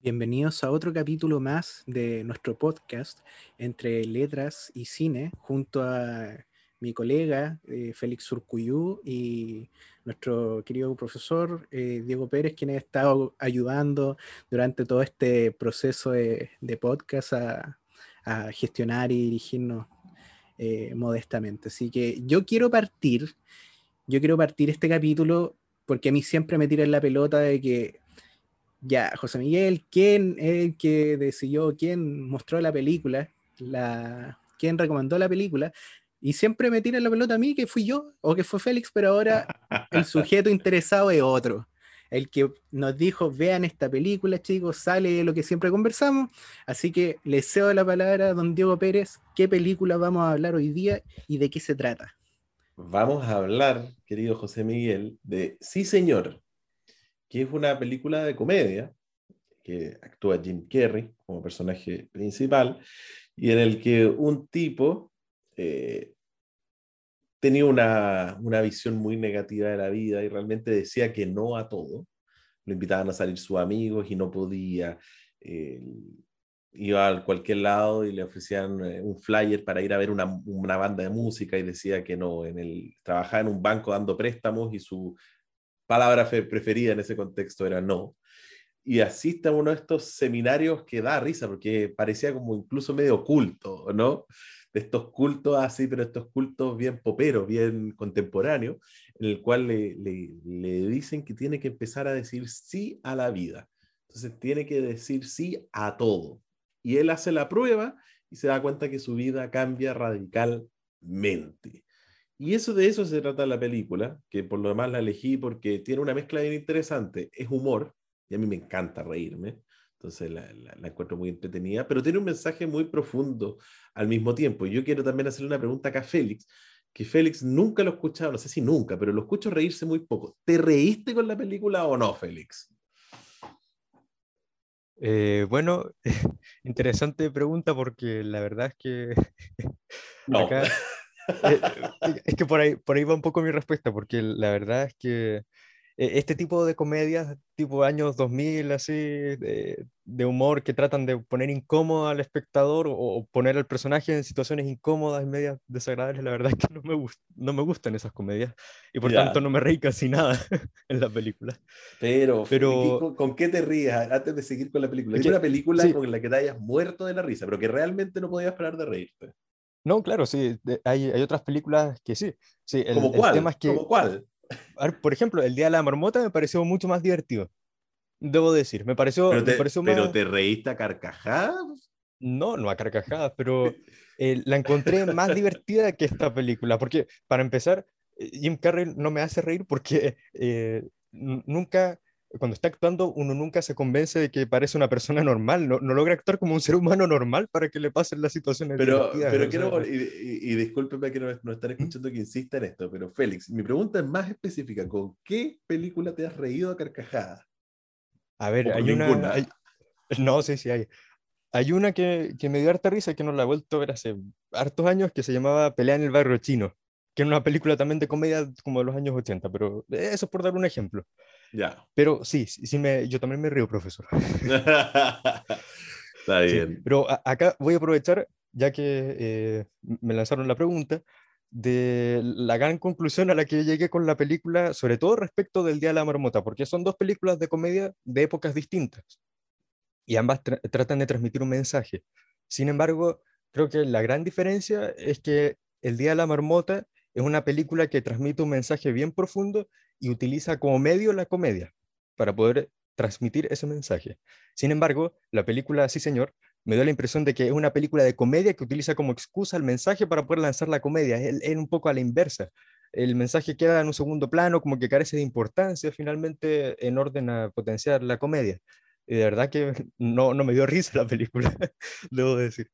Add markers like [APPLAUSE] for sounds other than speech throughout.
Bienvenidos a otro capítulo más de nuestro podcast entre letras y cine, junto a mi colega eh, Félix Surcuyú y nuestro querido profesor eh, Diego Pérez, quien ha estado ayudando durante todo este proceso de, podcast a, gestionar y dirigirnos eh, modestamente. Así que yo quiero partir, yo quiero partir este capítulo porque a mí siempre me tiran la pelota de que ya, José Miguel, ¿quién es el que decidió, quién mostró la película, la, quién recomendó la película? Y siempre me tiran la pelota a mí, que fui yo o que fue Félix, pero ahora el [LAUGHS] sujeto interesado es otro. El que nos dijo, vean esta película, chicos, sale lo que siempre conversamos. Así que le cedo la palabra a don Diego Pérez. ¿Qué película vamos a hablar hoy día y de qué se trata? Vamos a hablar, querido José Miguel, de Sí, señor, que es una película de comedia que actúa Jim Carrey como personaje principal y en el que un tipo eh, tenía una, una, visión muy negativa de la vida y realmente decía que no a todo. Lo invitaban a salir sus amigos y no podía. Eh, iba a cualquier lado y le ofrecían eh, un flyer para ir a ver una, una, banda de música y decía que no. En el, trabajaba en un banco dando préstamos y su palabra preferida en ese contexto era no. Y asiste a uno de estos seminarios que da risa, porque parecía como incluso medio oculto, ¿no? De estos cultos así, pero estos cultos bien poperos, bien contemporáneos, en el cual le, le, le dicen que tiene que empezar a decir sí a la vida. Entonces tiene que decir sí a todo. Y él hace la prueba y se da cuenta que su vida cambia radicalmente. Y eso de eso se trata la película, que por lo demás la elegí porque tiene una mezcla bien interesante. Es humor, y a mí me encanta reírme, entonces la, encuentro muy entretenida, pero tiene un mensaje muy profundo al mismo tiempo. Y yo quiero también hacerle una pregunta acá a Félix, que Félix nunca lo he escuchado, no sé si nunca, pero lo escucho reírse muy poco. ¿Te reíste con la película o no, Félix? Eh, bueno, [LAUGHS] interesante pregunta porque la verdad es que no. [LAUGHS] es que por ahí, por ahí va un poco mi respuesta, porque la verdad es que eh, este tipo de comedias, tipo años 2000, así, de, humor que tratan de poner incómodo al espectador o, poner al personaje en situaciones incómodas y medias desagradables, la verdad es que no me, no me gustan esas comedias y por tanto no me reí casi nada [LAUGHS] en la película. Pero, Pero ¿con qué te rías antes de seguir con la película? Es una película con la que te hayas muerto de la risa, pero que realmente no podías parar de reírte. No, claro, sí, hay, hay, otras películas que sí. sí el, ¿Como cuál? tema es que, cuál? por ejemplo, El Día de la Marmota me pareció mucho más divertido. Debo decir, me pareció, pero te, me pareció ¿pero te reíste a carcajadas? No, no a carcajadas, pero [LAUGHS] eh, la encontré más divertida que esta película, porque para empezar, eh, Jim Carrey no me hace reír porque eh, nunca cuando está actuando, uno nunca se convence de que parece una persona normal, no, no logra actuar como un ser humano normal para que le pasen las situaciones. Pero, pero quiero, y, y, discúlpeme que no, no están escuchando que insista en esto, pero Félix, mi pregunta es más específica: ¿con qué película te has reído a carcajadas? A ver, hay una. no, sí, sí, hay. Hay una que, que, me dio harta risa que no la he vuelto a ver hace hartos años que se llamaba Pelea en el barrio chino, que era una película también de comedia como de los años 80, pero eso es por dar un ejemplo. Ya. Pero sí, sí me, yo también me río, profesor. [LAUGHS] Está bien. pero acá voy a aprovechar, ya que eh, me lanzaron la pregunta, de la gran conclusión a la que llegué con la película, sobre todo respecto del Día de la Marmota, porque son dos películas de comedia de épocas distintas y ambas tratan de transmitir un mensaje. Sin embargo, creo que la gran diferencia es que El Día de la Marmota es una película que transmite un mensaje bien profundo y utiliza como medio la comedia para poder transmitir ese mensaje. Sin embargo, la película Sí, señor, me da la impresión de que es una película de comedia que utiliza como excusa el mensaje para poder lanzar la comedia. Es, un poco a la inversa. El mensaje queda en un segundo plano, como que carece de importancia finalmente en orden a potenciar la comedia. Y de verdad que [LAUGHS] no, no me dio risa la película, [LAUGHS] debo decir.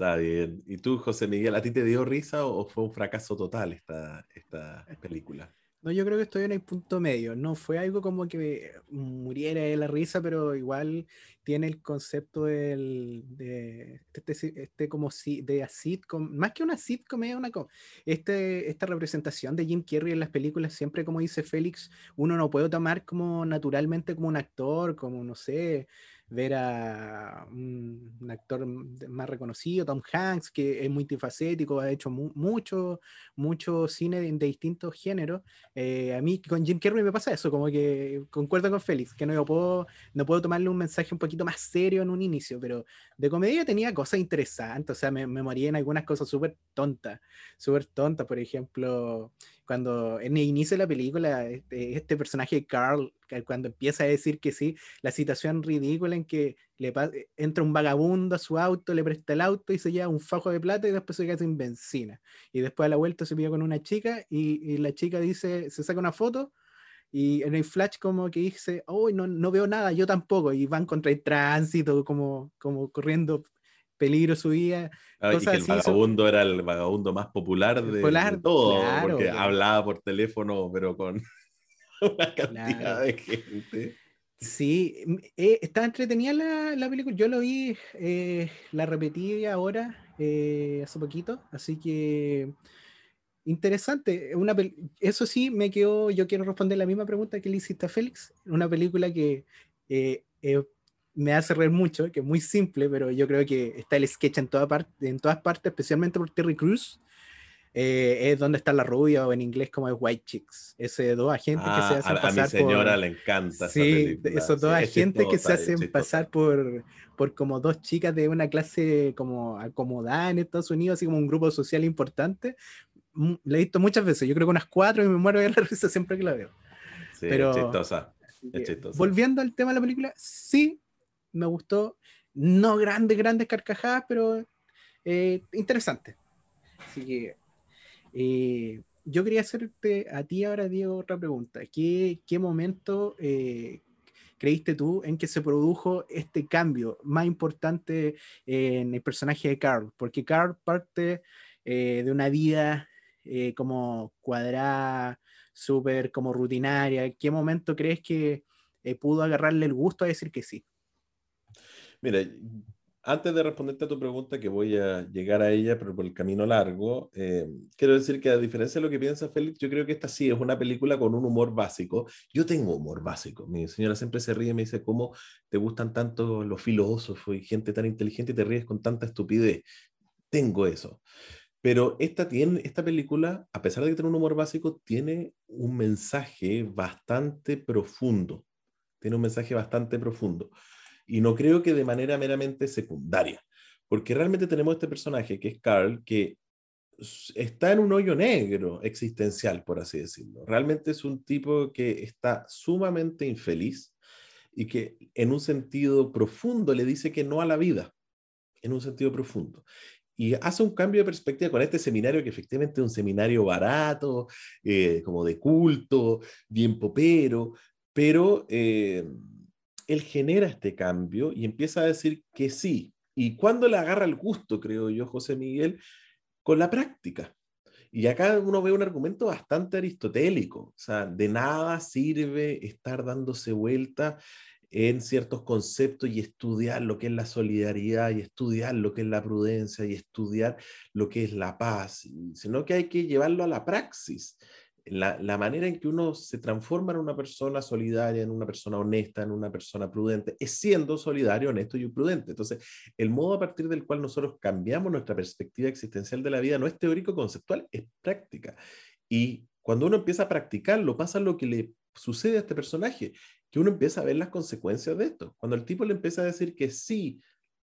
Está bien. ¿Y tú, José Miguel, a ti te dio risa o fue un fracaso total esta, esta película? No, yo creo que estoy en el punto medio. No fue algo como que muriera de la risa, pero igual tiene el concepto del, de este, este, este como si de sitcom, más que una sitcom, es una este, esta representación de Jim Carrey en las películas, siempre como dice Félix, uno no puede tomar como naturalmente como un actor, como no sé, ver a un, actor más reconocido, Tom Hanks, que es multifacético, ha hecho mucho, mucho cine de, distintos géneros. Eh, a mí con Jim Carrey me pasa eso, como que concuerdo con Félix, que no puedo, no puedo tomarle un mensaje un poquito más serio en un inicio, pero de comedia tenía cosas interesantes, o sea, me, me moría en algunas cosas súper tontas, súper tontas, por ejemplo, cuando en el inicio de la película, este, este personaje Carl, cuando empieza a decir que sí, la situación ridícula en que le entra un vagabundo a su auto, le presta el auto y se lleva un fajo de plata y después se queda sin benzina. Y después a la vuelta se pide con una chica y, la chica dice, se saca una foto y en el flash como que dice, oh, no, no veo nada, yo tampoco, y van contra el tránsito, como, como corriendo peligro su vida. Ah, y que el vagabundo era el vagabundo más popular de, todo, porque hablaba por teléfono, pero con [LAUGHS] una cantidad de gente. Sí, eh, está entretenida la, la, película. Yo lo vi, eh, la repetí ahora, eh, hace poquito, así que interesante. Una Eso sí, me quedó, yo quiero responder la misma pregunta que le hiciste a Félix. Una película que me hace reír mucho, que es muy simple, pero yo creo que está el sketch en, toda parte, en todas partes, especialmente por Terry Cruz. Eh, es donde está la rubia o en inglés como es White Chicks. Ese dos agentes que se ah, hacen a, pasar a mi señora le encanta. Sí, esos dos agentes que se hacen pasar por, por como dos chicas de una clase como acomodada en Estados Unidos, así como un grupo social importante. Mm, le he visto muchas veces, yo creo que unas cuatro y me muero de la [LAUGHS] risa siempre que la veo. Sí, Pero, es chistosa. Es chistosa. Volviendo al tema de la película, sí, me gustó. No grandes, grandes carcajadas, pero eh, interesante. Así que eh, yo quería hacerte a ti ahora, Diego, otra pregunta. ¿Qué, qué momento eh, creíste tú en que se produjo este cambio más importante en el personaje de Carl? Porque Carl parte de una vida como cuadrada, súper como rutinaria. ¿Qué momento crees que pudo agarrarle el gusto a decir que sí? Mira, antes de responderte a tu pregunta, que voy a llegar a ella, pero por el camino largo, eh, quiero decir que a diferencia de lo que piensa Félix, yo creo que esta sí es una película con un humor básico. Yo tengo humor básico. Mi señora siempre se ríe y me dice, ¿cómo te gustan tanto los filósofos y gente tan inteligente y te ríes con tanta estupidez? Tengo eso. Pero esta, tiene, esta película, a pesar de que tiene un humor básico, tiene un mensaje bastante profundo. Tiene un mensaje bastante profundo. Y no creo que de manera meramente secundaria, porque realmente tenemos este personaje que es Carl, que está en un hoyo negro existencial, por así decirlo. Realmente es un tipo que está sumamente infeliz y que en un sentido profundo le dice que no a la vida, en un sentido profundo. Y hace un cambio de perspectiva con este seminario, que efectivamente es un seminario barato, eh, como de culto, bien popero, pero eh, él genera este cambio y empieza a decir que sí. ¿Y cuando le agarra el gusto, creo yo, José Miguel? Con la práctica. Y acá uno ve un argumento bastante aristotélico, o sea, de nada sirve estar dándose vuelta en ciertos conceptos y estudiar lo que es la solidaridad y estudiar lo que es la prudencia y estudiar lo que es la paz, sino que hay que llevarlo a la praxis la, manera en que uno se transforma en una persona solidaria, en una persona honesta, en una persona prudente, es siendo solidario, honesto y prudente. Entonces, el modo a partir del cual nosotros cambiamos nuestra perspectiva existencial de la vida no es teórico conceptual, es práctica. Y cuando uno empieza a practicarlo, pasa lo que le sucede a este personaje, que uno empieza a ver las consecuencias de esto. Cuando el tipo le empieza a decir que sí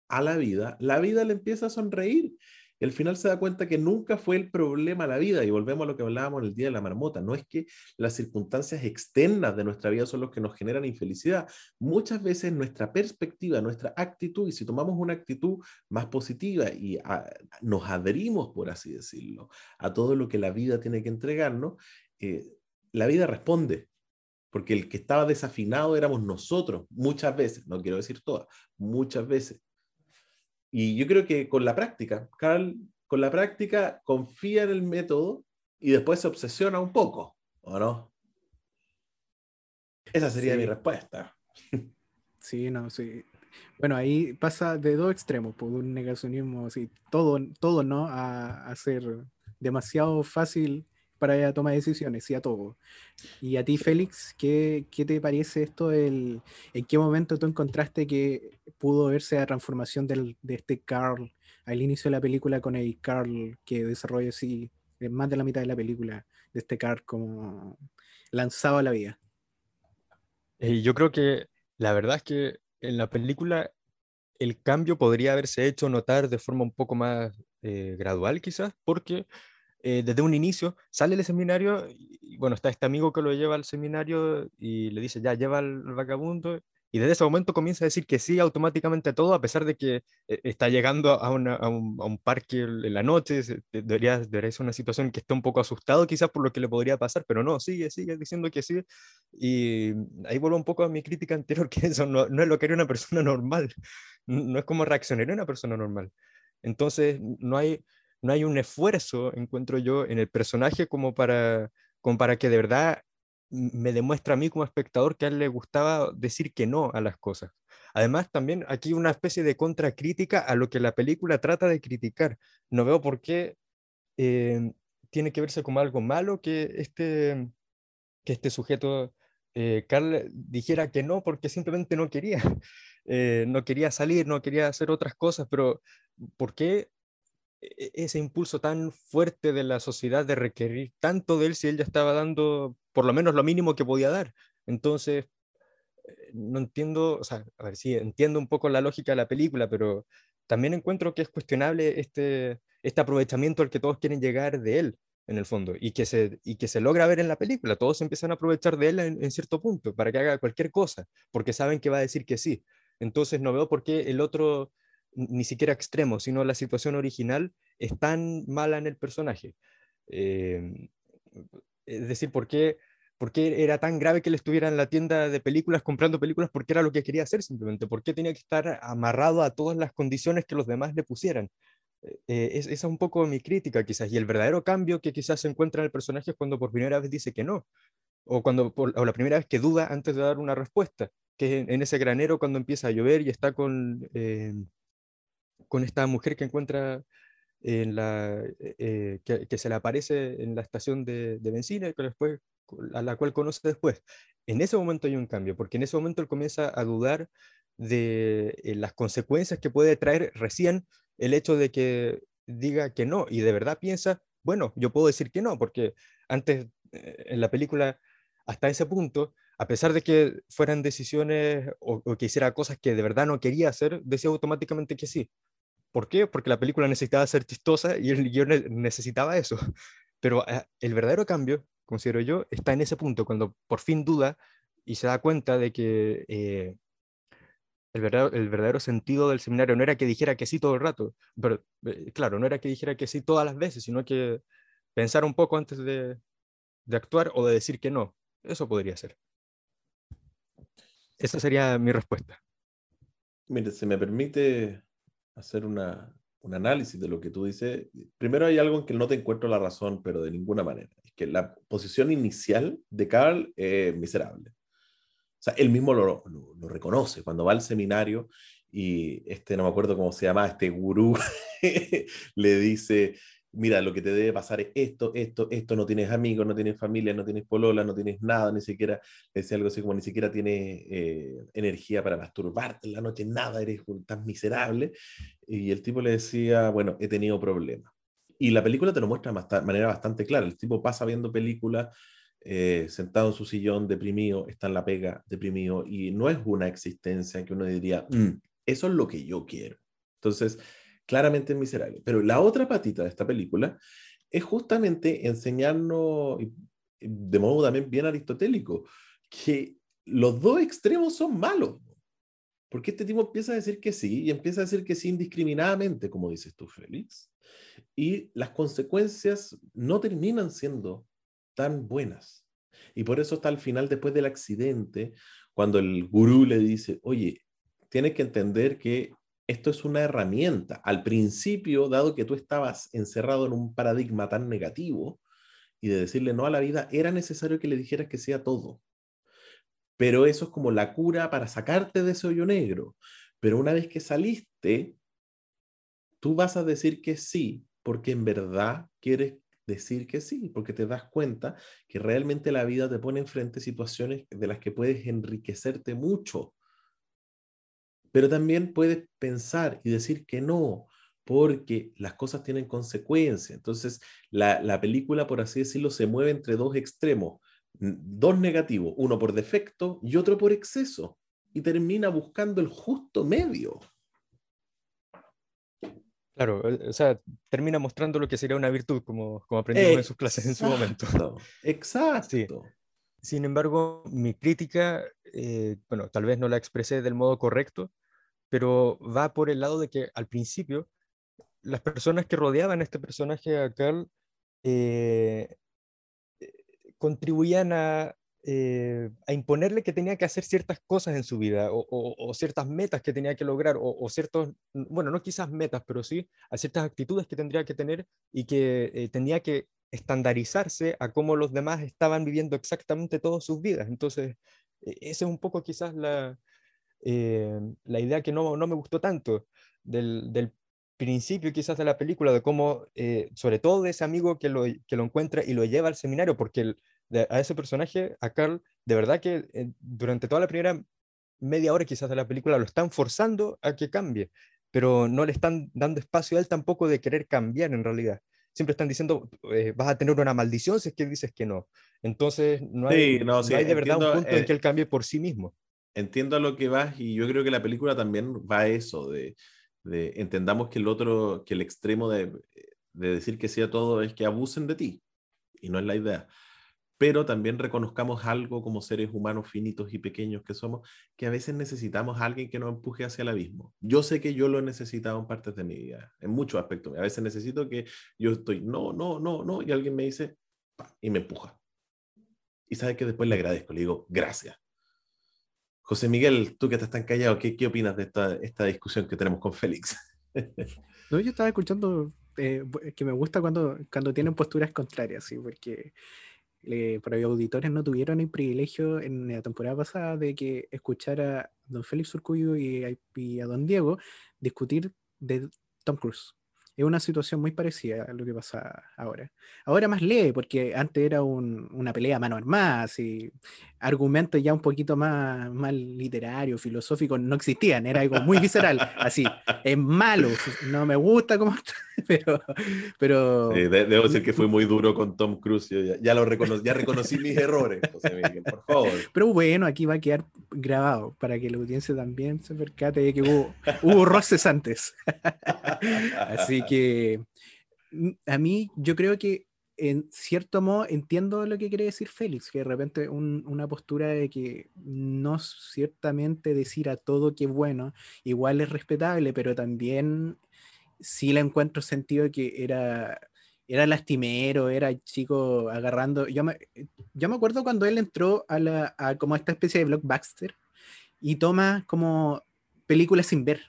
a la vida, la vida le empieza a sonreír y al final se da cuenta que nunca fue el problema la vida, y volvemos a lo que hablábamos el día de la marmota, no es que las circunstancias externas de nuestra vida son los que nos generan infelicidad, muchas veces nuestra perspectiva, nuestra actitud, y si tomamos una actitud más positiva y nos adherimos, por así decirlo, a todo lo que la vida tiene que entregarnos, eh, la vida responde, porque el que estaba desafinado éramos nosotros, muchas veces, no quiero decir todas, muchas veces. Y yo creo que con la práctica, Carl, con la práctica confía en el método y después se obsesiona un poco, ¿o no? Esa sería mi respuesta. [LAUGHS] Sí, no, sí. Bueno, ahí pasa de dos extremos, por un negacionismo así, todo, todo ¿no? A, a ser demasiado fácil para tomar decisiones, sí a todo. Y a ti, Félix, ¿qué, qué te parece esto? El, ¿En qué momento tú encontraste que pudo verse la transformación del, de este Carl al inicio de la película con el Carl que desarrolla así, más de la mitad de la película, de este Carl como lanzado a la vida? Eh, yo creo que la verdad es que en la película el cambio podría haberse hecho notar de forma un poco más eh, gradual quizás, porque eh, desde un inicio sale del seminario y bueno, está este amigo que lo lleva al seminario y le dice, ya, lleva al vagabundo y desde ese momento comienza a decir que sí automáticamente todo, a pesar de que eh, está llegando a, un, a, un, parque en la noche, debería, debería ser una situación que está un poco asustado quizás por lo que le podría pasar, pero no, sigue, sigue diciendo que sí. Y ahí vuelvo un poco a mi crítica anterior, [LAUGHS] que eso no, no es lo que haría una persona [LAUGHS] normal, no es como reaccionaría una persona normal. Entonces, no hay, no hay un esfuerzo, encuentro yo, en el personaje como para, como para que de verdad me demuestra a mí como espectador que a él le gustaba decir que no a las cosas. Además, también aquí una especie de contracrítica a lo que la película trata de criticar. No veo por qué eh, tiene que verse como algo malo que este, que este sujeto, eh, Carl, dijera que no porque simplemente no quería. [LAUGHS] Eh, no quería salir, no quería hacer otras cosas, pero ¿por qué ese impulso tan fuerte de la sociedad de requerir tanto de él si él ya estaba dando por lo menos lo mínimo que podía dar. Entonces, eh, no entiendo, o sea, a ver, sí, entiendo un poco la lógica de la película, pero también encuentro que es cuestionable este, este aprovechamiento al que todos quieren llegar de él, en el fondo, y que, se, y que se logra ver en la película. Todos empiezan a aprovechar de él en, en cierto punto, para que haga cualquier cosa, porque saben que va a decir que sí. Entonces, no veo por qué el otro ni siquiera extremo, sino la situación original es tan mala en el personaje. Em, es decir, ¿por qué, ¿por qué, era tan grave que él estuviera en la tienda de películas comprando películas? Porque era lo que quería hacer simplemente. ¿Por qué tenía que estar amarrado a todas las condiciones que los demás le pusieran? Eh, eh, esa es un poco mi crítica quizás. Y el verdadero cambio que quizás se encuentra en el personaje es cuando por primera vez dice que no. O, cuando, o la primera vez que duda antes de dar una respuesta. Que en, ese granero cuando empieza a llover y está con... Em, con esta mujer que encuentra en la, eh, eh, que, se le aparece en la estación de, de benzina, que después, a la cual conoce después. En ese momento hay un cambio, porque en ese momento él comienza a dudar de eh, las consecuencias que puede traer recién el hecho de que diga que no, y de verdad piensa, bueno, yo puedo decir que no, porque antes en la película, hasta ese punto, a pesar de que fueran decisiones o, o, que hiciera cosas que de verdad no quería hacer, decía automáticamente que sí. ¿Por qué? Porque la película necesitaba ser chistosa y el necesitaba eso. [LAUGHS] Pero ah, el verdadero cambio, considero yo, está en ese punto, cuando por fin duda y se da cuenta de que eh, el, verdadero, el, verdadero, sentido del seminario no era que dijera que sí todo el rato, pero eh, claro, no era que dijera que sí todas las veces, sino que pensar un poco antes de, de actuar o de decir que no. Eso podría ser. Esa sería mi respuesta. Mire, si me permite hacer una, un análisis de lo que tú dices, primero hay algo en que no te encuentro la razón, pero de ninguna manera. Es que la posición inicial de Carl es miserable. O sea, él mismo lo, lo, lo, reconoce cuando va al seminario y este, no me acuerdo cómo se llama, este gurú [LAUGHS] le dice, mira, lo que te debe pasar es esto, esto, esto, no tienes amigos, no tienes familia, no tienes polola, no tienes nada, ni siquiera, decía algo así como, ni siquiera tienes eh, energía para masturbarte en la noche, nada, eres tan miserable. Y el tipo le decía, bueno, he tenido problemas. Y la película te lo muestra de manera bastante clara. El tipo pasa viendo películas, eh, sentado en su sillón, deprimido, está en la pega, deprimido, y no es una existencia que uno diría, mm, eso es lo que yo quiero. Entonces, claramente miserable. Pero la otra patita de esta película es justamente enseñarnos, de modo también bien aristotélico, que los dos extremos son malos. Porque este tipo empieza a decir que sí y empieza a decir que sí indiscriminadamente, como dices tú, Félix. Y las consecuencias no terminan siendo tan buenas. Y por eso está al final, después del accidente, cuando el gurú le dice, oye, tienes que entender que esto es una herramienta. Al principio, dado que tú estabas encerrado en un paradigma tan negativo y de decirle no a la vida, era necesario que le dijeras que sea todo. Pero eso es como la cura para sacarte de ese hoyo negro. Pero una vez que saliste, tú vas a decir que sí, porque en verdad quieres decir que sí, porque te das cuenta que realmente la vida te pone enfrente situaciones de las que puedes enriquecerte mucho. Pero también puedes pensar y decir que no, porque las cosas tienen consecuencias. Entonces, la, la película, por así decirlo, se mueve entre dos extremos, dos negativos, uno por defecto y otro por exceso, y termina buscando el justo medio. Claro, o sea, termina mostrando lo que sería una virtud, como, como aprendimos en sus clases en su momento. Exacto. [LAUGHS] Sin embargo, mi crítica, eh, bueno, tal vez no la expresé del modo correcto, pero va por el lado de que al principio las personas que rodeaban a este personaje, a Carl, eh, eh, contribuían a eh, a imponerle que tenía que hacer ciertas cosas en su vida o, ciertas metas que tenía que lograr o, ciertos, bueno, no quizás metas, pero sí a ciertas actitudes que tendría que tener y que eh, tenía que estandarizarse a cómo los demás estaban viviendo exactamente todas sus vidas. Entonces, e, esa es un poco quizás la, eh, la idea que no, no, me gustó tanto del, del, principio quizás de la película, de cómo, sobre todo de ese amigo que lo, que lo encuentra y lo lleva al seminario, porque el, a ese personaje, a Carl, de verdad que eh, durante toda la primera media hora quizás de la película lo están forzando a que cambie, pero no le están dando espacio a él tampoco de querer cambiar en realidad. Siempre están diciendo, eh, vas a tener una maldición si es que dices que no. Entonces, no hay, no, hay de verdad un punto en eh, que él cambie por sí mismo. Entiendo a lo que vas y yo creo que la película también va a eso, de, entendamos que el otro, que el extremo de, de decir que sea todo es que abusen de ti, y no es la idea pero también reconozcamos algo como seres humanos finitos y pequeños que somos, que a veces necesitamos a alguien que nos empuje hacia el abismo. Yo sé que yo lo he necesitado en partes de mi vida, en muchos aspectos. A veces necesito que yo estoy, no, no, no, no, y alguien me dice, y me empuja. Y sabe que después le agradezco, le digo, gracias. José Miguel, tú que estás tan callado, ¿qué, qué opinas de esta, esta discusión que tenemos con Félix? no, yo estaba escuchando eh, que me gusta cuando, cuando tienen posturas contrarias, ¿sí? porque eh, por auditores no tuvieron el privilegio en la temporada pasada de que escuchar a don Félix Urcuyo y a don Diego discutir de Tom Cruise es una situación muy parecida a lo que pasa ahora. Ahora más leve, porque antes era una pelea mano armada, y argumentos ya un poquito más, más literarios, filosóficos, no existían, era algo muy visceral, así, es malo, no me gusta como [LAUGHS] pero... pero debo decir que fui muy duro con Tom Cruise, ya, lo reconocí, ya reconocí mis errores, por favor. Pero bueno, aquí va a quedar grabado para que la audiencia también se percate de que hubo, hubo roces antes. [LAUGHS] así que a mí yo creo que en cierto modo entiendo lo que quiere decir Félix, que de repente una postura de que no ciertamente decir a todo que bueno, igual es respetable, pero también sí le encuentro sentido que era, era lastimero, era chico agarrando. Yo me, yo me acuerdo cuando él entró a, la, como esta especie de blockbuster y toma como películas sin ver,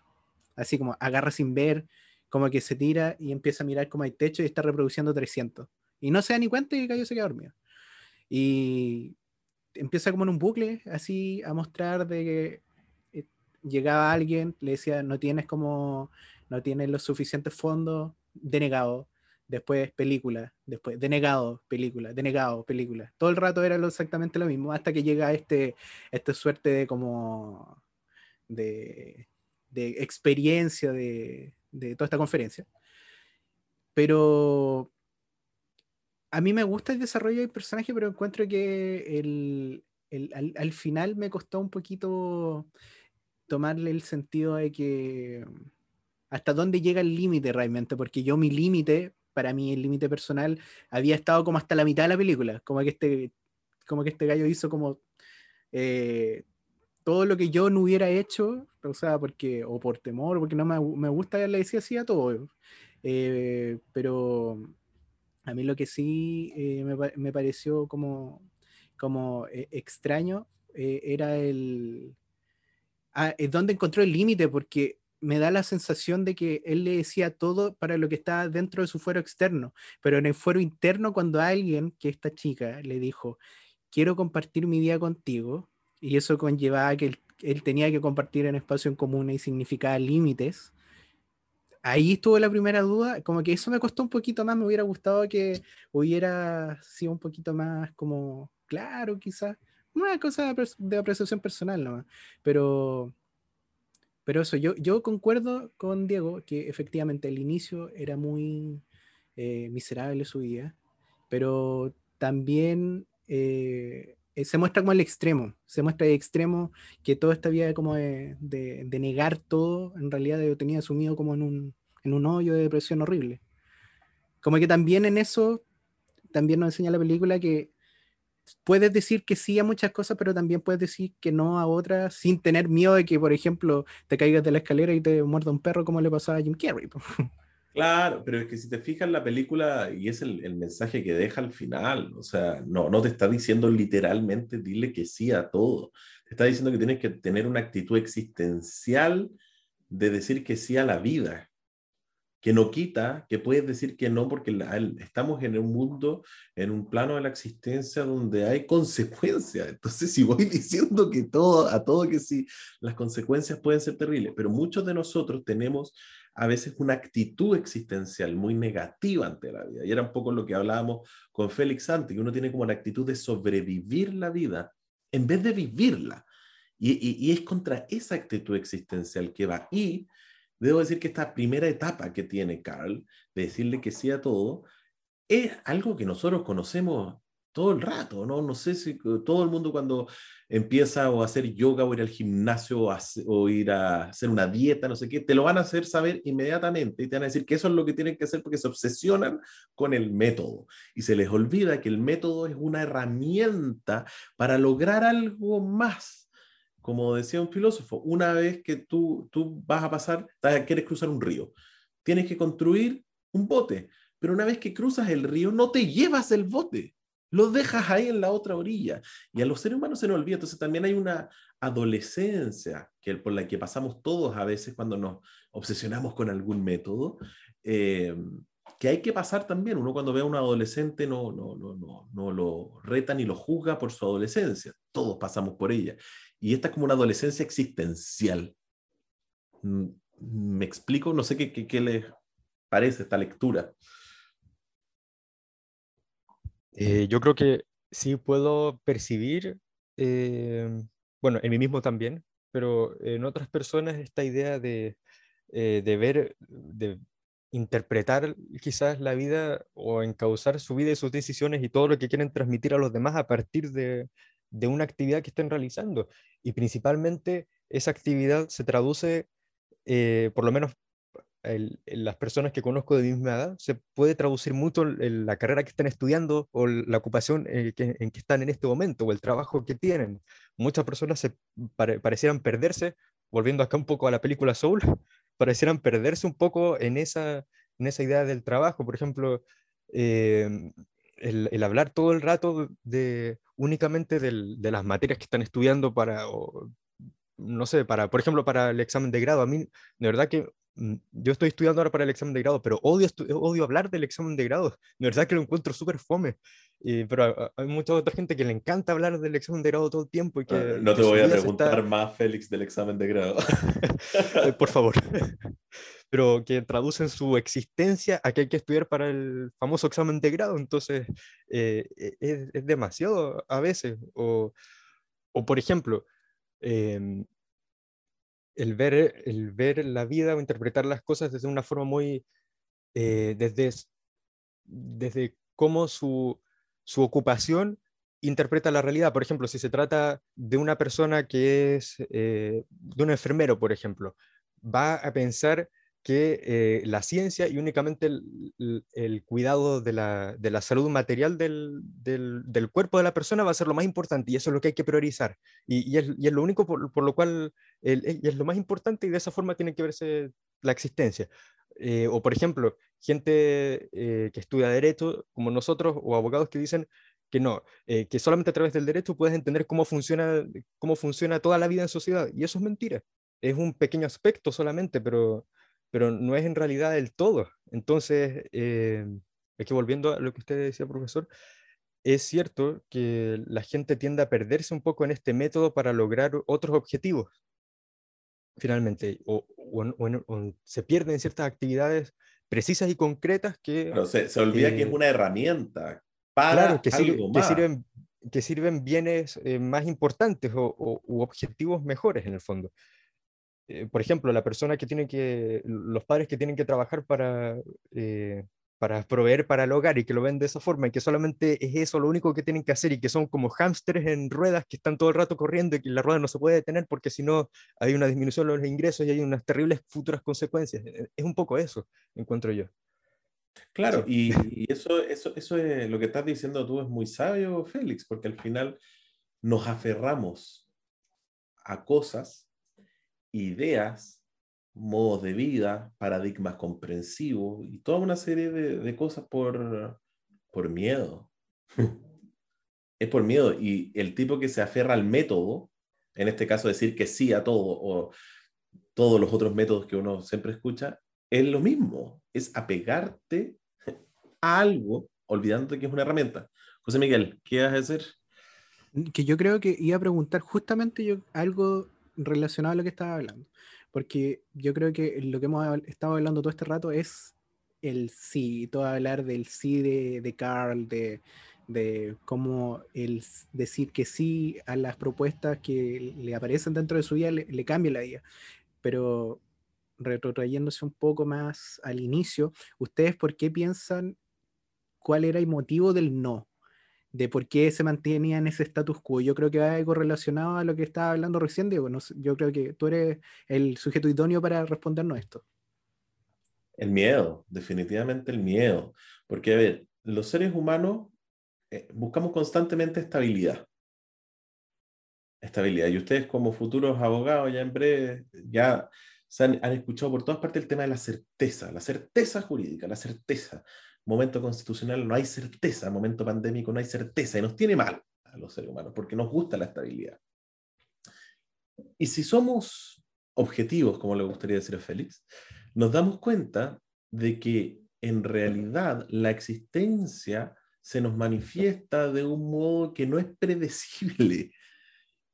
así como agarra sin ver, como que se tira y empieza a mirar como hay techo y está reproduciendo 300. Y no se da ni cuenta y cayó se queda dormido. Y empieza como en un bucle, así a mostrar de que eh, llegaba alguien, le decía, no tienes como, no tienes los suficientes fondos, denegado. Después película, después denegado, película, denegado, película. Todo el rato era exactamente lo mismo, hasta que llega este, esta suerte de como de, de experiencia de, de toda esta conferencia. Pero a mí me gusta el desarrollo del personaje, pero encuentro que el, el, al, final me costó un poquito tomarle el sentido de que hasta dónde llega el límite realmente, porque yo mi límite, para mí el límite personal, había estado como hasta la mitad de la película, como que este, como que este gallo hizo como eh, todo lo que yo no hubiera hecho, o sea, porque, o por temor, porque no me, me gusta, le decía así a todo. Eh, pero a mí lo que sí eh, me, me, pareció como, como eh, extraño era el... Ah, es donde encontró el límite, porque me da la sensación de que él le decía todo para lo que estaba dentro de su fuero externo, pero en el fuero interno, cuando alguien, que esta chica, le dijo, quiero compartir mi día contigo, y eso conllevaba que él, tenía que compartir en espacio en común y significaba límites. ahí estuvo la primera duda, como que eso me costó un poquito más, me hubiera gustado que hubiera sido un poquito más como claro, quizás, una cosa de apreciación personal nomás, pero, pero eso, yo, yo concuerdo con Diego que efectivamente el inicio era muy eh, miserable su vida, pero también eh, eh, se muestra como el extremo, se muestra el extremo que toda esta vida como de, de, negar todo, en realidad yo tenía asumido como en un, en un hoyo de depresión horrible. Como que también en eso, también nos enseña la película que puedes decir que sí a muchas cosas, pero también puedes decir que no a otras sin tener miedo de que, por ejemplo, te caigas de la escalera y te muerda un perro como le pasaba a Jim Carrey. [LAUGHS] Claro, pero es que si te fijas en la película, y es el, mensaje que deja al final, o sea, no, no te está diciendo literalmente, dile que sí a todo. Te está diciendo que tienes que tener una actitud existencial de decir que sí a la vida, que no quita, que puedes decir que no, porque estamos en un mundo, en un plano de la existencia donde hay consecuencias. Entonces, [LAUGHS] si voy diciendo que todo, a todo que sí, las consecuencias pueden ser terribles, pero muchos de nosotros tenemos a veces una actitud existencial muy negativa ante la vida. Y era un poco lo que hablábamos con Félix antes, que uno tiene como la actitud de sobrevivir la vida en vez de vivirla. Y, es contra esa actitud existencial que va. Y debo decir que esta primera etapa que tiene Carl, de decirle que sí a todo, es algo que nosotros conocemos todo el rato, ¿no? No sé si todo el mundo cuando empieza a hacer yoga o ir al gimnasio o, ir a hacer una dieta, no sé qué, te lo van a hacer saber inmediatamente y te van a decir que eso es lo que tienen que hacer porque se obsesionan con el método y se les olvida que el método es una herramienta para lograr algo más. Como decía un filósofo, una vez que tú, tú vas a pasar, quieres cruzar un río, tienes que construir un bote, pero una vez que cruzas el río no te llevas el bote lo dejas ahí en la otra orilla. Y a los seres humanos se nos olvida. Entonces también hay una adolescencia que, por la que pasamos todos a veces cuando nos obsesionamos con algún método, eh, que hay que pasar también. Uno cuando ve a un adolescente no, no, no, no, no lo reta ni lo juzga por su adolescencia. Todos pasamos por ella. Y esta es como una adolescencia existencial. Mm, ¿Me explico? No sé qué, qué, qué les parece esta lectura. Eh, yo creo que sí puedo percibir, eh, bueno, en mí mismo también, pero en otras personas esta idea de, eh, de ver, de interpretar quizás la vida o encauzar su vida y sus decisiones y todo lo que quieren transmitir a los demás a partir de, de una actividad que estén realizando. Y principalmente esa actividad se traduce, por lo menos las personas que conozco de misma edad, se puede traducir mucho en la carrera que están estudiando o la ocupación en que, están en este momento o el trabajo que tienen. Muchas personas se parecieran perderse, volviendo acá un poco a la película Soul, [LAUGHS] parecieran perderse un poco en esa, en esa idea del trabajo. Por ejemplo, em, el, hablar todo el rato de únicamente de las materias que están estudiando para, no sé, para, por ejemplo, para el examen de grado. A mí, de verdad que Mm, yo estoy estudiando ahora para el examen de grado, pero odio, odio hablar del examen de grado. De verdad que lo encuentro súper fome. pero hay mucha otra gente que le encanta hablar del examen de grado todo el tiempo. Y que, ah, no te voy a preguntar más, Félix, del examen de grado. [LAUGHS] Eh, por favor. [LAUGHS] pero que traducen su existencia a que hay que estudiar para el famoso examen de grado. Entonces, eh, e, es, es, demasiado a veces. O, o por ejemplo, eh, el ver, el ver la vida o interpretar las cosas desde una forma muy, eh, desde, desde cómo su, su ocupación interpreta la realidad. Por ejemplo, si se trata de una persona que es, eh, de un enfermero, por ejemplo, va a pensar que eh, la ciencia y únicamente el, cuidado de la, de la, salud material del, del, del, cuerpo de la persona va a ser lo más importante y eso es lo que hay que priorizar. Y, y, es, y es, lo único por, por lo cual y es lo más importante y de esa forma tiene que verse la existencia. Eh, o por ejemplo, gente eh, que estudia derecho como nosotros o abogados que dicen que no, que solamente a través del derecho puedes entender cómo funciona, cómo funciona toda la vida en sociedad. Y eso es mentira. Es un pequeño aspecto solamente, pero pero no es en realidad el todo. Entonces, eh, es que volviendo a lo que usted decía, profesor, es cierto que la gente tiende a perderse un poco en este método para lograr otros objetivos. finalmente, o, se pierden ciertas actividades precisas y concretas que... se, olvida que es eh, una herramienta para que, algo que sirven que sirven bienes eh, más importantes o, u objetivos mejores en el fondo. Eh, por ejemplo, la persona que tiene que, los padres que tienen que trabajar para, eh, para proveer para el hogar y que lo ven de esa forma y que solamente es eso lo único que tienen que hacer y que son como hámsteres en ruedas que están todo el rato corriendo y que la rueda no se puede detener porque si no hay una disminución de los ingresos y hay unas terribles futuras consecuencias. E, es un poco eso, encuentro yo. Claro, y, y, eso, eso, eso es lo que estás diciendo tú es muy sabio, Félix, porque al final nos aferramos a cosas ideas, modos de vida, paradigmas comprensivos y toda una serie de, cosas por, por miedo. [LAUGHS] es por miedo. Y el tipo que se aferra al método, en este caso decir que sí a todo o todos los otros métodos que uno siempre escucha, es lo mismo, es apegarte a algo olvidándote que es una herramienta. José Miguel, ¿qué vas a hacer? Que yo creo que iba a preguntar justamente yo algo relacionado a lo que estaba hablando. Porque yo creo que lo que hemos estado hablando todo este rato es el sí, todo hablar del sí de, de Carl, de, de cómo el decir que sí a las propuestas que le aparecen dentro de su vida le, le cambia la vida. Pero retrotrayéndose un poco más al inicio, ¿ustedes por qué piensan cuál era el motivo del no? De por qué se mantenía en ese status quo. Yo creo que va algo relacionado a lo que estaba hablando recién, Diego. yo creo que tú eres el sujeto idóneo para respondernos esto. El miedo, definitivamente el miedo. Porque, a ver, los seres humanos eh, buscamos constantemente estabilidad. Estabilidad. Y ustedes como futuros abogados ya en breve, ya han, han escuchado por todas partes el tema de la certeza, la certeza jurídica, la certeza momento constitucional no hay certeza, momento pandémico no hay certeza y nos tiene mal a los seres humanos porque nos gusta la estabilidad. Y si somos objetivos, como le gustaría decir a Félix, nos damos cuenta de que en realidad la existencia se nos manifiesta de un modo que no es predecible.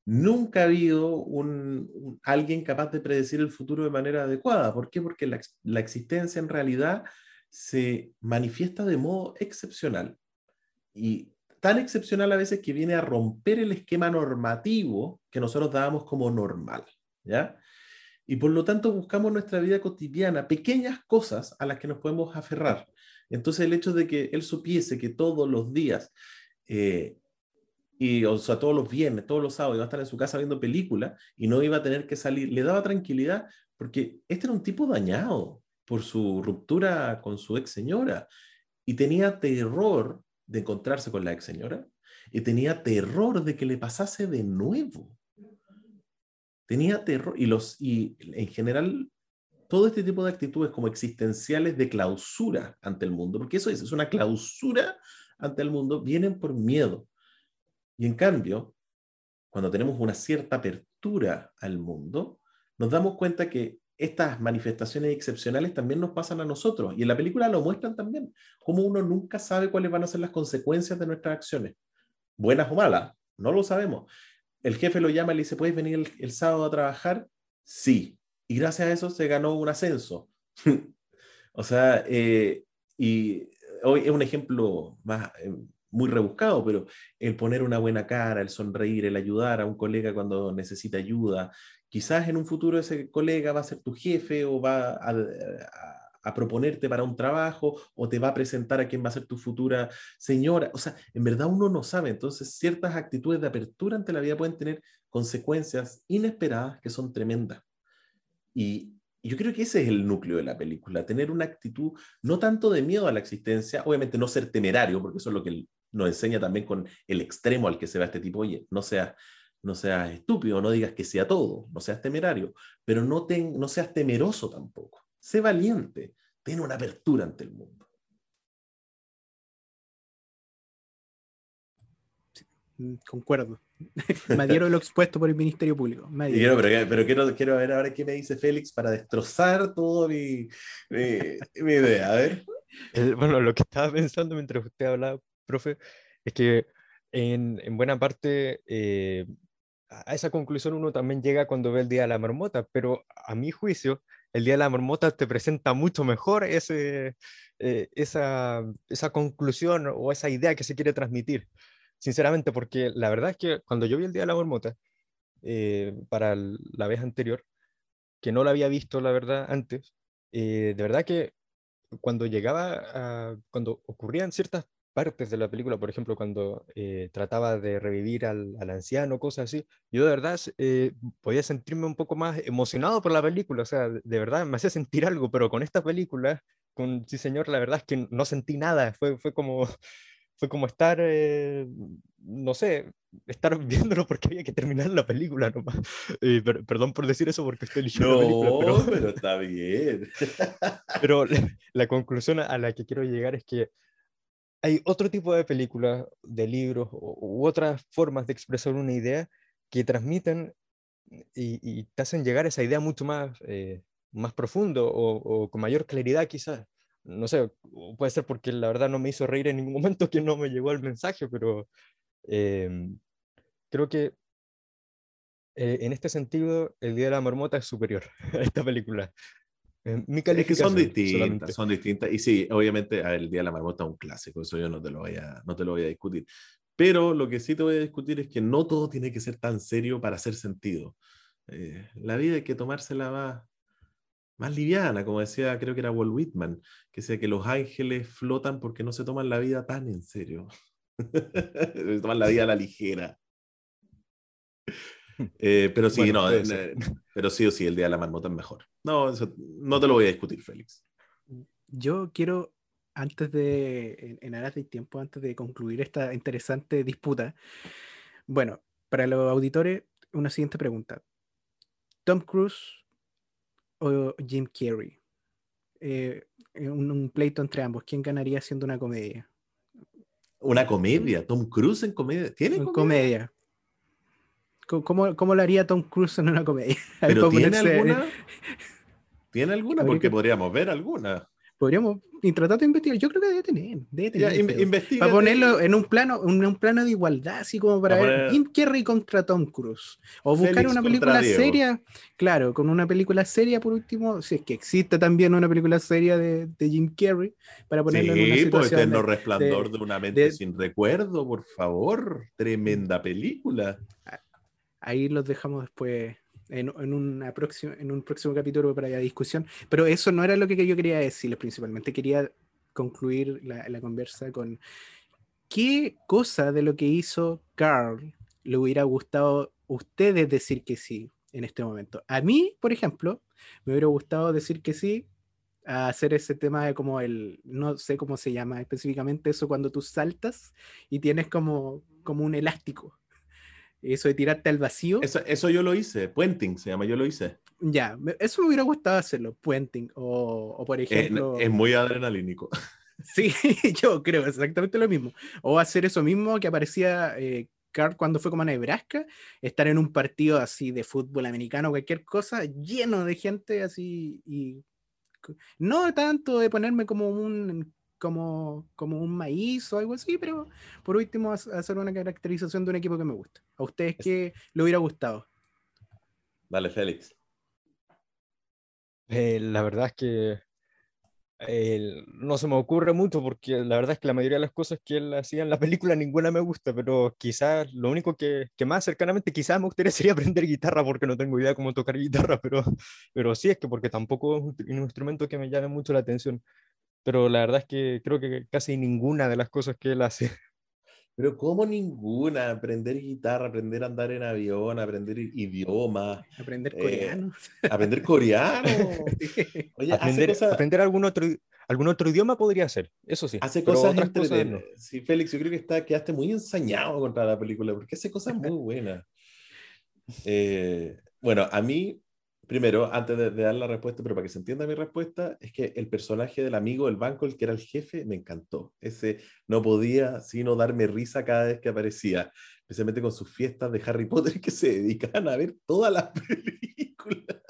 Nunca ha habido un, alguien capaz de predecir el futuro de manera adecuada. ¿Por qué? Porque la, la existencia en realidad se manifiesta de modo excepcional y tan excepcional a veces que viene a romper el esquema normativo que nosotros dábamos como normal, ¿ya? Y por lo tanto buscamos nuestra vida cotidiana pequeñas cosas a las que nos podemos aferrar. Entonces el hecho de que él supiese que todos los días, eh, y, o sea, todos los viernes, todos los sábados iba a estar en su casa viendo películas y no iba a tener que salir, le daba tranquilidad porque este era un tipo dañado, por su ruptura con su ex señora y tenía terror de encontrarse con la ex señora y tenía terror de que le pasase de nuevo. Tenía terror y los y en general todo este tipo de actitudes como existenciales de clausura ante el mundo, porque eso es, es una clausura ante el mundo, vienen por miedo. Y en cambio, cuando tenemos una cierta apertura al mundo, nos damos cuenta que estas manifestaciones excepcionales también nos pasan a nosotros. Y en la película lo muestran también, como uno nunca sabe cuáles van a ser las consecuencias de nuestras acciones, buenas o malas, no lo sabemos. El jefe lo llama y le dice, ¿puedes venir el, sábado a trabajar? Sí. Y gracias a eso se ganó un ascenso. [LAUGHS] o sea, eh, y hoy es un ejemplo más, eh, muy rebuscado, pero el poner una buena cara, el sonreír, el ayudar a un colega cuando necesita ayuda, Quizás en un futuro ese colega va a ser tu jefe o va a, proponerte para un trabajo o te va a presentar a quién va a ser tu futura señora. O sea, en verdad uno no sabe. Entonces, ciertas actitudes de apertura ante la vida pueden tener consecuencias inesperadas que son tremendas. Y, yo creo que ese es el núcleo de la película, tener una actitud no tanto de miedo a la existencia, obviamente no ser temerario, porque eso es lo que nos enseña también con el extremo al que se va este tipo, oye, no seas no seas estúpido, no digas que sea todo, no seas temerario, pero no, no seas temeroso tampoco. Sé valiente, ten una apertura ante el mundo. Concuerdo. [LAUGHS] me dieron lo expuesto por el Ministerio Público. Quiero, pero, quiero, quiero, ver ahora qué me dice Félix para destrozar todo mi, mi, idea. A ver. bueno, lo que estaba pensando mientras usted hablaba, profe, es que en, en buena parte eh, a esa conclusión uno también llega cuando ve el Día de la Marmota, pero a mi juicio, el Día de la Marmota te presenta mucho mejor ese, eh, esa, esa conclusión o esa idea que se quiere transmitir, sinceramente, porque la verdad es que cuando yo vi el Día de la Marmota, eh, para la vez anterior, que no la había visto, la verdad, antes, eh, de verdad que cuando llegaba, a, cuando ocurrían ciertas partes de la película, por ejemplo, cuando eh, trataba de revivir al, al, anciano, cosas así, yo de verdad eh, podía sentirme un poco más emocionado por la película, o sea, de verdad me hacía sentir algo, pero con esta película, con Sí Señor, la verdad es que no sentí nada, fue, fue como... [LAUGHS] Fue como estar, eh, no sé, estar [LAUGHS] viéndolo porque había que terminar la película nomás. Eh, per perdón por decir eso porque estoy leyendo no, la película. Pero, pero [LAUGHS] está bien. pero la, la, conclusión a la que quiero llegar es que hay otro tipo de películas, de libros u otras formas de expresar una idea que transmiten y, y te hacen llegar esa idea mucho más, eh, más profundo o, o, con mayor claridad quizás. No sé, puede ser porque la verdad no me hizo reír en ningún [LAUGHS] momento que no me llegó el mensaje, pero eh, creo que eh, en este sentido el Día de la Marmota es superior [LAUGHS] a esta película. Mi es que son distintas, solamente. son distintas. Y sí, obviamente, ver, el Día de la Marmota es un clásico, eso yo no te, lo voy a, no te lo voy a discutir. Pero lo que sí te voy a discutir es que no todo tiene que ser tan serio para hacer sentido. Eh, la vida hay que tomársela más, más liviana, como decía, creo que era Walt Whitman, que decía que los ángeles flotan porque no se toman la vida tan en serio. [LAUGHS] se toman la vida a la ligera. Eh, pero sí, bueno, no, eh, pero sí o sí, el Día de la Marmota es mejor. No, eso, no te lo voy a discutir, Félix. Yo quiero, antes de, en, en aras de tiempo, antes de concluir esta interesante disputa, bueno, para los auditores, una siguiente pregunta. ¿Tom Cruise o Jim Carrey? Eh, un, un, pleito entre ambos. ¿Quién ganaría siendo una comedia? ¿Una comedia? ¿Tom Cruise en comedia? ¿Tiene comedia? comedia? ¿Cómo, ¿Cómo, lo haría Tom Cruise en una comedia? [LAUGHS] ¿Pero [LAUGHS] tiene alguna? ¿Tiene alguna? Porque que... podríamos ver alguna. Podríamos tratar de investigar. Yo creo que debe tener. Debe tener ya, para ponerlo en un plano, en un plano de igualdad, así como para ver. Jim Carrey contra Tom Cruise. O buscar Félix una película seria. Claro, con una película seria por último. Si es que existe también una película seria de, de Jim Carrey. Para ponerlo sí, en una pues situación. Eterno de, Resplandor de, de una mente sin recuerdo, por favor. Tremenda película. Ahí los dejamos después en, en, en un próximo capítulo para la discusión. Pero eso no era lo que yo quería decirles principalmente. Quería concluir la, conversa con qué cosa de lo que hizo Carl le hubiera gustado ustedes decir que sí en este momento. A mí, por ejemplo, me hubiera gustado decir que sí a hacer ese tema de como el, no sé cómo se llama específicamente eso, cuando tú saltas y tienes como, como un elástico eso de tirarte al vacío. Eso, eso, yo lo hice, puenting se llama, yo lo hice. Ya, eso me hubiera gustado hacerlo, puenting, o, o por ejemplo... Es, es, muy adrenalínico. [LAUGHS] Sí, [LAUGHS] yo creo exactamente lo mismo. O hacer eso mismo que aparecía eh, Carl cuando fue como a Nebraska, estar en un partido así de fútbol americano, cualquier cosa, lleno de gente así, y no tanto de ponerme como un como, como un maíz o algo así, pero por último hacer una caracterización de un equipo que me gusta. ¿A ustedes qué le hubiera gustado? Dale, Félix. Eh, la verdad es que eh, no se me ocurre mucho porque la verdad es que la mayoría de las cosas que él hacía en la película ninguna me gusta, pero quizás lo único que, que más cercanamente quizás me gustaría [LAUGHS] sería aprender guitarra porque no tengo idea cómo tocar guitarra, pero, pero sí es que porque tampoco es un, un instrumento que me llame mucho la atención pero la verdad es que creo que casi ninguna de las cosas que él hace. [LAUGHS] Pero ¿cómo ninguna? Aprender guitarra, aprender a andar en avión, aprender idiomas. Aprender coreano. Eh, aprender coreano. [LAUGHS] Oye, aprender, cosas... aprender algún, otro, algún otro idioma podría ser, eso sí. Hace cosas, entre... cosas no. Sí, Félix, yo creo que está, quedaste muy ensañado contra la película, porque hace cosas muy [LAUGHS] buenas. Eh, bueno, a mí primero, antes de, dar la respuesta, pero para que se entienda mi respuesta, es que el personaje del amigo del banco, el que era el jefe, me encantó. Ese no podía sino darme risa cada vez que aparecía, especialmente con sus fiestas de Harry Potter que se dedicaban a ver todas las [LAUGHS] películas.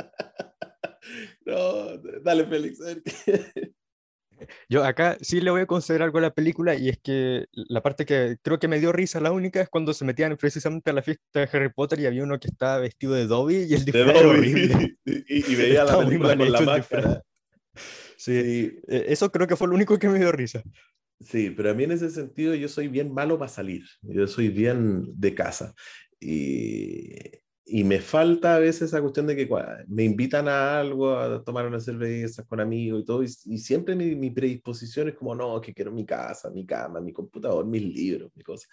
no, dale, Félix. Yo acá sí le voy a considerar algo a la película y es que la parte que creo que me dio risa, la única, es cuando se metían precisamente a la fiesta de Harry Potter y había uno que estaba vestido de Dobby y el disfraz era horrible. [LAUGHS] Y, y [LAUGHS] veía la Estaba película con la máscara. Sí, Sí, eh, eso creo que fue lo único que me dio risa. Sí, pero a mí en ese sentido yo soy bien malo para salir. Yo soy bien de casa. Y, y me falta a veces esa cuestión de que me invitan a algo, a tomar unas cervezas con amigos y todo. Y, y siempre mi, mi predisposición es como, no, que quiero mi casa, mi cama, mi computador, mis libros, mi cosa.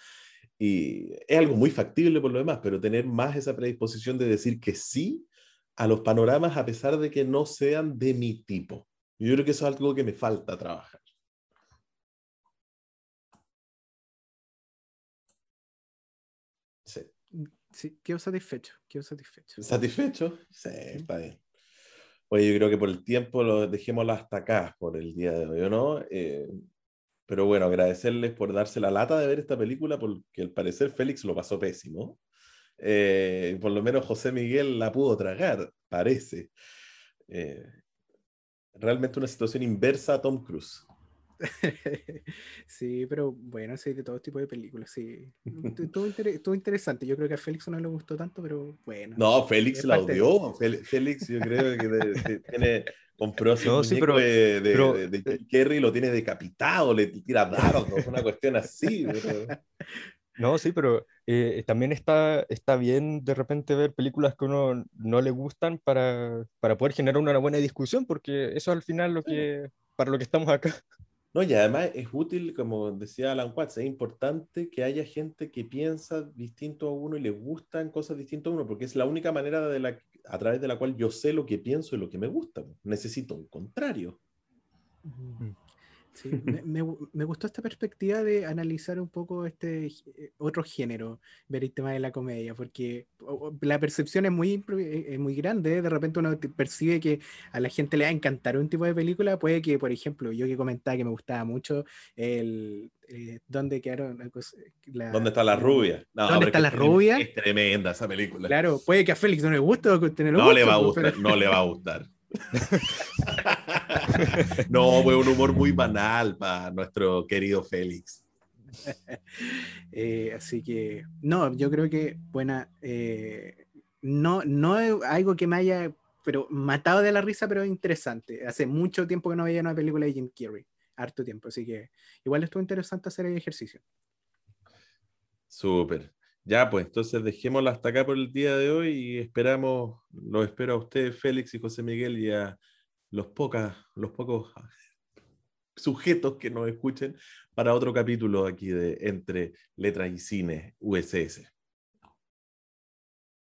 Y es algo muy factible por lo demás, pero tener más esa predisposición de decir que sí a los panoramas a pesar de que no sean de mi tipo. Yo creo que eso es algo que me falta trabajar. Sí. Sí, quedo satisfecho, quedo satisfecho. ¿Satisfecho? Sí, está bien. Oye, yo creo que por el tiempo lo dejémoslo hasta acá por el día de hoy, ¿o ¿no? Eh, pero bueno, agradecerles por darse la lata de ver esta película, porque al parecer Félix lo pasó pésimo. Eh, por lo menos José Miguel la pudo tragar, parece. Eh, realmente una situación inversa a Tom Cruise. [LAUGHS] sí, pero bueno, sí, de todo tipo de películas, sí. [LAUGHS] Estuvo, inter- interesante. Yo creo que a Félix no le gustó tanto, pero bueno. No, Félix la de- odió. Fel- Félix, yo creo que de- de- tiene, compró así No, un sí, pero- de, de, pero- de- de Jim Carrey, lo tiene decapitado, le tira dardos, una cuestión así. pero- [LAUGHS] No, sí, pero eh, también está, está bien de repente ver películas que uno no le gustan para, para poder generar una buena discusión, porque eso es al final lo que, para lo que estamos acá. No, y además es útil, como decía Alan Watts, es importante que haya gente que piensa distinto a uno y le gustan cosas distintas a uno, porque es la única manera de la, a través de la cual yo sé lo que pienso y lo que me gusta. Necesito un contrario. Mm. Sí, [LAUGHS] me, me me gustó esta perspectiva de analizar un poco este eh, otro género, ver el tema de la comedia, porque la percepción es muy, eh, es muy grande. De repente uno percibe que a la gente le va a encantar un tipo de película. Puede que, por ejemplo, yo que comentaba que me gustaba mucho el eh, ¿Dónde quedaron? la ¿Dónde está la rubia? No, ¿Dónde está es la rubia? Es tremenda esa película. Claro, puede que a Félix no le guste usted no le va a pues, gustar, pero- no le va a [LAUGHS] gustar. [LAUGHS] [LAUGHS] no, fue un humor muy banal para nuestro querido Félix. [LAUGHS] Eh, así que, no, yo creo que, buena, eh, no, no es algo que me haya, pero matado de la risa, pero interesante. Hace mucho tiempo que no veía una película de Jim Carrey, harto tiempo, así que igual estuvo interesante hacer el ejercicio. Súper. Ya, pues entonces dejémoslo hasta acá por el día de hoy y esperamos, los espero a ustedes, Félix y José Miguel, y a los, pocas, los pocos sujetos que nos escuchen para otro capítulo aquí de Entre Letras y Cine USS.